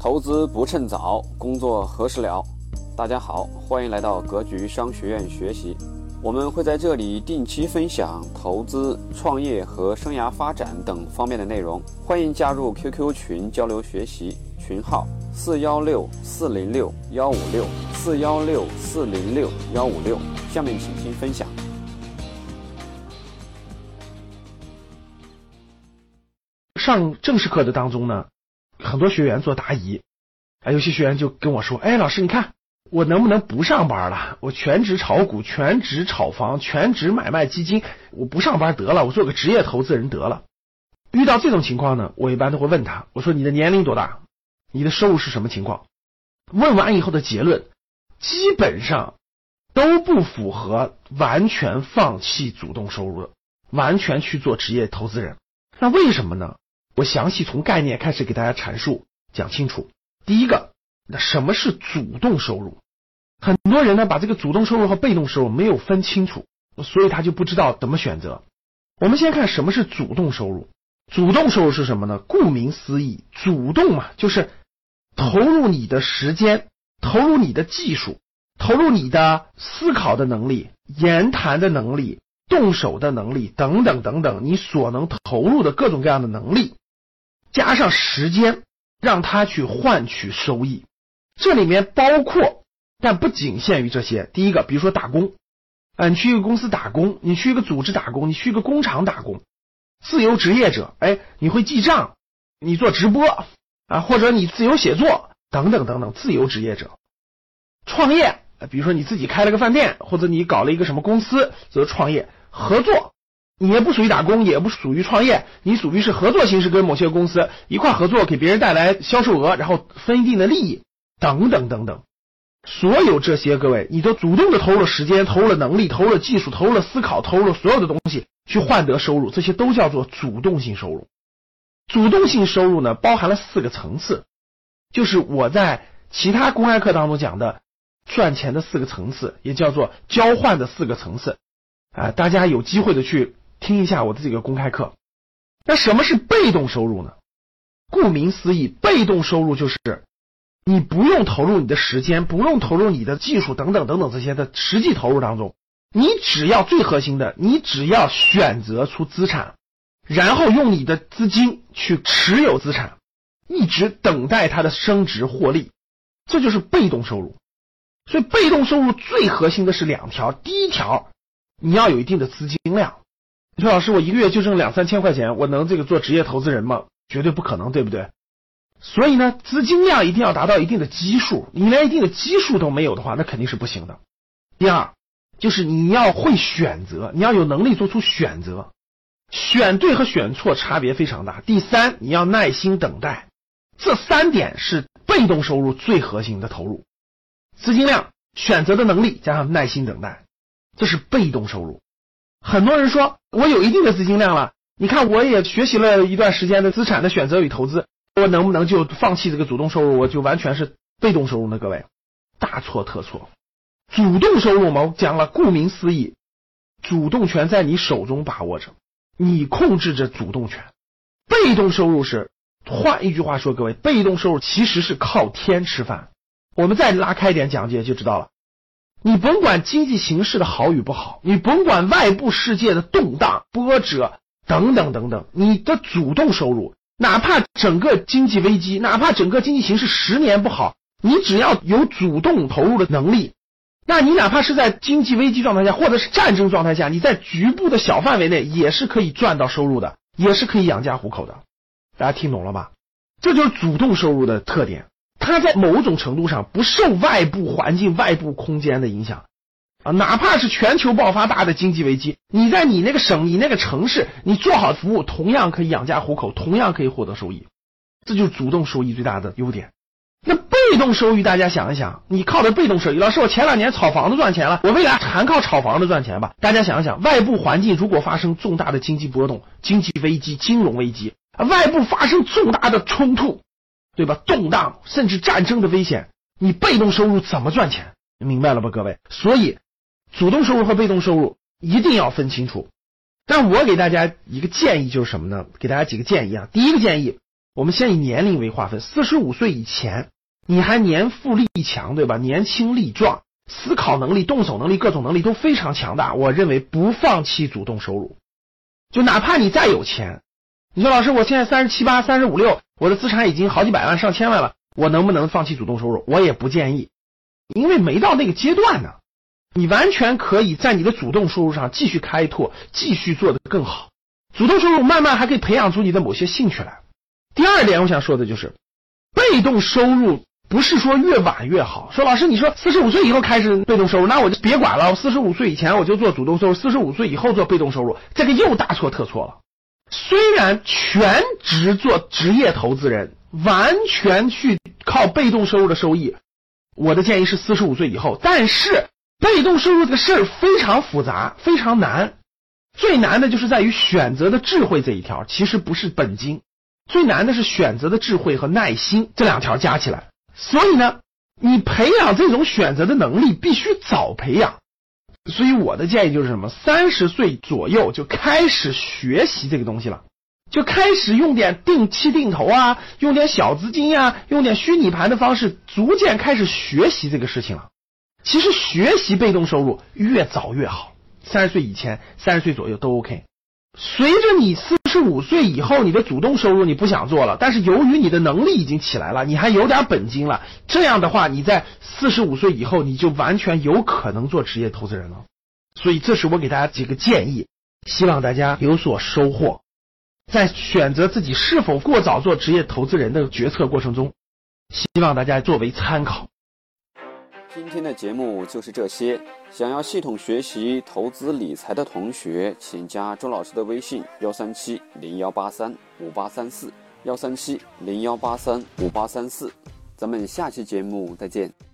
投资不趁早，工作何时了？大家好，欢迎来到格局商学院学习。我们会在这里定期分享投资、创业和生涯发展等方面的内容。欢迎加入 QQ 群交流学习，群号四幺六四零六幺五六四幺六四零六幺五六。下面请听分享。上正式课的当中呢，很多学员做答疑，啊，有些学员就跟我说：“哎，老师，你看我能不能不上班了？我全职炒股，全职炒房，全职买卖基金，我不上班得了，我做个职业投资人得了。”遇到这种情况呢，我一般都会问他：“我说你的年龄多大？你的收入是什么情况？”问完以后的结论，基本上都不符合完全放弃主动收入的，完全去做职业投资人。那为什么呢？我详细从概念开始给大家阐述讲清楚。第一个，那什么是主动收入？很多人呢把这个主动收入和被动收入没有分清楚，所以他就不知道怎么选择。我们先看什么是主动收入。主动收入是什么呢？顾名思义，主动嘛，就是投入你的时间，投入你的技术，投入你的思考的能力、言谈的能力、动手的能力等等等等，你所能投入的各种各样的能力。加上时间，让他去换取收益，这里面包括，但不仅限于这些。第一个，比如说打工，啊，你去一个公司打工，你去一个组织打工，你去一个工厂打工，自由职业者，哎，你会记账，你做直播啊，或者你自由写作等等等等，自由职业者，创业，比如说你自己开了个饭店，或者你搞了一个什么公司，则创业合作。你也不属于打工，也不属于创业，你属于是合作形式，跟某些公司一块合作，给别人带来销售额，然后分一定的利益，等等等等。所有这些，各位，你都主动的投入了时间，投入了能力，投入了技术，投入了思考，投入了所有的东西去换得收入，这些都叫做主动性收入。主动性收入呢，包含了四个层次，就是我在其他公开课当中讲的赚钱的四个层次，也叫做交换的四个层次。啊，大家有机会的去。听一下我的这个公开课。那什么是被动收入呢？顾名思义，被动收入就是你不用投入你的时间，不用投入你的技术等等等等这些的实际投入当中，你只要最核心的，你只要选择出资产，然后用你的资金去持有资产，一直等待它的升值获利，这就是被动收入。所以，被动收入最核心的是两条：第一条，你要有一定的资金量。你说老师，我一个月就挣两三千块钱，我能这个做职业投资人吗？绝对不可能，对不对？所以呢，资金量一定要达到一定的基数，你连一定的基数都没有的话，那肯定是不行的。第二，就是你要会选择，你要有能力做出选择，选对和选错差别非常大。第三，你要耐心等待，这三点是被动收入最核心的投入：资金量、选择的能力加上耐心等待，这是被动收入。很多人说，我有一定的资金量了，你看我也学习了一段时间的资产的选择与投资，我能不能就放弃这个主动收入，我就完全是被动收入呢？各位，大错特错。主动收入嘛，讲了，顾名思义，主动权在你手中把握着，你控制着主动权。被动收入是，换一句话说，各位，被动收入其实是靠天吃饭。我们再拉开一点讲解就知道了。你甭管经济形势的好与不好，你甭管外部世界的动荡波折等等等等，你的主动收入，哪怕整个经济危机，哪怕整个经济形势十年不好，你只要有主动投入的能力，那你哪怕是在经济危机状态下，或者是战争状态下，你在局部的小范围内也是可以赚到收入的，也是可以养家糊口的。大家听懂了吧？这就是主动收入的特点。它在某种程度上不受外部环境、外部空间的影响啊，哪怕是全球爆发大的经济危机，你在你那个省、你那个城市，你做好服务，同样可以养家糊口，同样可以获得收益。这就是主动收益最大的优点。那被动收益，大家想一想，你靠的被动收益，老师，我前两年炒房子赚钱了，我未来还靠炒房子赚钱吧？大家想一想，外部环境如果发生重大的经济波动、经济危机、金融危机，外部发生重大的冲突。对吧？动荡甚至战争的危险，你被动收入怎么赚钱？明白了吧，各位？所以，主动收入和被动收入一定要分清楚。但我给大家一个建议就是什么呢？给大家几个建议啊。第一个建议，我们先以年龄为划分，四十五岁以前，你还年富力强，对吧？年轻力壮，思考能力、动手能力、各种能力都非常强大。我认为不放弃主动收入，就哪怕你再有钱，你说老师，我现在三十七八、三十五六，我的资产已经好几百万、上千万了，我能不能放弃主动收入？我也不建议，因为没到那个阶段呢。你完全可以在你的主动收入上继续开拓，继续做得更好。主动收入慢慢还可以培养出你的某些兴趣来。第二点，我想说的就是，被动收入不是说越晚越好。说老师，你说四十五岁以后开始被动收入，那我就别管了。我四十五岁以前我就做主动收入，四十五岁以后做被动收入，这个又大错特错了。虽然全职做职业投资人，完全去靠被动收入的收益，我的建议是四十五岁以后。但是被动收入这个事儿非常复杂，非常难。最难的就是在于选择的智慧这一条，其实不是本金。最难的是选择的智慧和耐心这两条加起来，所以呢，你培养这种选择的能力必须早培养。所以我的建议就是什么？三十岁左右就开始学习这个东西了，就开始用点定期定投啊，用点小资金呀，用点虚拟盘的方式，逐渐开始学习这个事情了。其实学习被动收入越早越好，三十岁以前、三十岁左右都 OK。随着你四十五岁以后，你的主动收入你不想做了，但是由于你的能力已经起来了，你还有点本金了，这样的话，你在四十五岁以后，你就完全有可能做职业投资人了。所以，这是我给大家几个建议，希望大家有所收获，在选择自己是否过早做职业投资人的决策过程中，希望大家作为参考。今天的节目就是这些。想要系统学习投资理财的同学，请加周老师的微信：幺三七零幺八三五八三四，幺三七零幺八三五八三四。咱们下期节目再见。